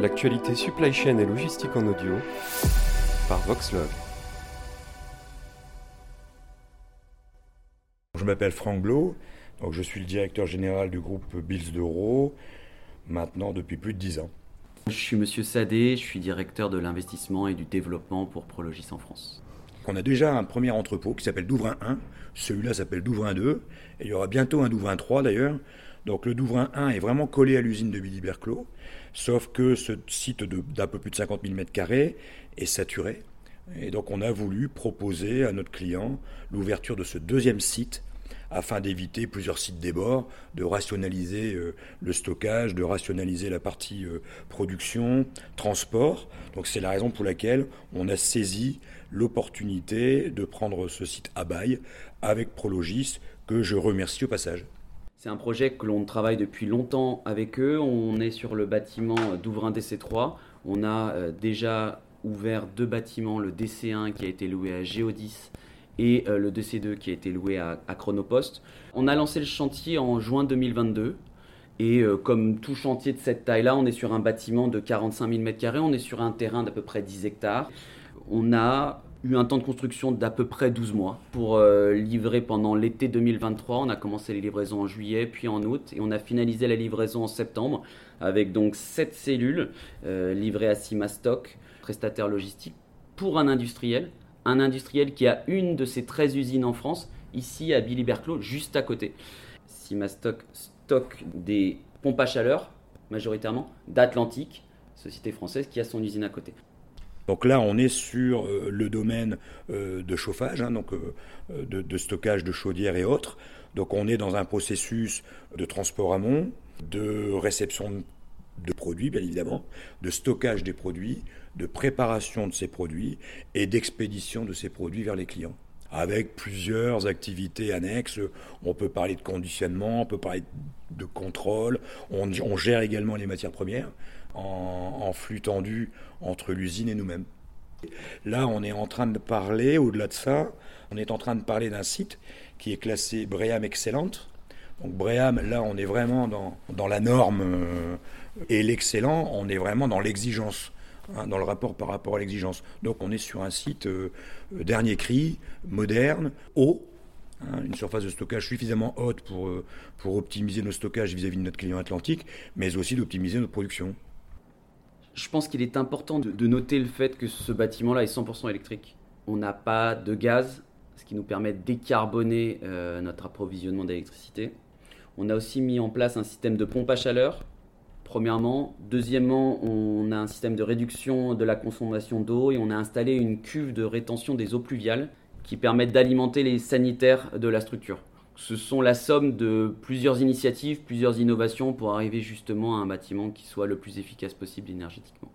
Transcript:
L'actualité supply chain et logistique en audio par Voxlog. Je m'appelle Franck Blo, donc je suis le directeur général du groupe Bills d'Euro, maintenant depuis plus de 10 ans. Je suis Monsieur Sadé, je suis directeur de l'investissement et du développement pour Prologis en France. On a déjà un premier entrepôt qui s'appelle Douvrin 1, celui-là s'appelle Douvrin 2, et il y aura bientôt un Douvrin 3 d'ailleurs. Donc le Douvrin 1 est vraiment collé à l'usine de Billy Berclos, sauf que ce site d'un peu plus de 50 000 m2 est saturé. Et donc on a voulu proposer à notre client l'ouverture de ce deuxième site afin d'éviter plusieurs sites débord, de rationaliser euh, le stockage, de rationaliser la partie euh, production, transport. Donc c'est la raison pour laquelle on a saisi l'opportunité de prendre ce site à bail avec Prologis, que je remercie au passage. C'est un projet que l'on travaille depuis longtemps avec eux. On est sur le bâtiment d'Ouvrin DC3. On a euh, déjà ouvert deux bâtiments, le DC1 qui a été loué à Geodis et euh, le DC2 qui a été loué à, Chronopost. On a lancé le chantier en juin 2022. Et euh, comme tout chantier de cette taille-là, on est sur un bâtiment de 45 000 m2, on est sur un terrain d'à peu près 10 hectares. On a eu un temps de construction d'à peu près 12 mois pour euh, livrer pendant l'été 2023. On a commencé les livraisons en juillet, puis en août, et on a finalisé la livraison en septembre avec donc 7 cellules euh, livrées à Simastock, prestataire logistique, pour un industriel. Un industriel qui a une de ses 13 usines en France, ici à Billy Berclos, juste à côté. Simastock stocke des pompes à chaleur, majoritairement, d'Atlantique, société française qui a son usine à côté. Donc là, on est sur euh, le domaine euh, de chauffage, hein, euh, de, stockage de chaudières et autres. Donc on est dans un processus de transport amont, de réception de produits, bien évidemment, de stockage des produits, de préparation de ces produits et d'expédition de ces produits vers les clients avec plusieurs activités annexes. On peut parler de conditionnement, on peut parler de contrôle, on, gère également les matières premières en, flux tendu entre l'usine et nous-mêmes. Là, on est en train de parler, au-delà de ça, on est en train de parler d'un site qui est classé Bréam Excellente. Donc Bréam, là, on est vraiment dans, dans la norme euh, et l'excellent, on est vraiment dans l'exigence. Hein, dans le rapport par rapport à l'exigence. Donc on est sur un site euh, dernier cri, moderne, haut, hein, une surface de stockage suffisamment haute pour, euh, pour optimiser nos stockages vis-à-vis de notre client atlantique, mais aussi d'optimiser notre production. Je pense qu'il est important de, noter le fait que ce bâtiment-là est 100% électrique. On n'a pas de gaz, ce qui nous permet de décarboner euh, notre approvisionnement d'électricité. On a aussi mis en place un système de pompe à chaleur premièrement. Deuxièmement, on a un système de réduction de la consommation d'eau et on a installé une cuve de rétention des eaux pluviales qui permettent d'alimenter les sanitaires de la structure. Ce sont la somme de plusieurs initiatives, plusieurs innovations pour arriver justement à un bâtiment qui soit le plus efficace possible énergétiquement.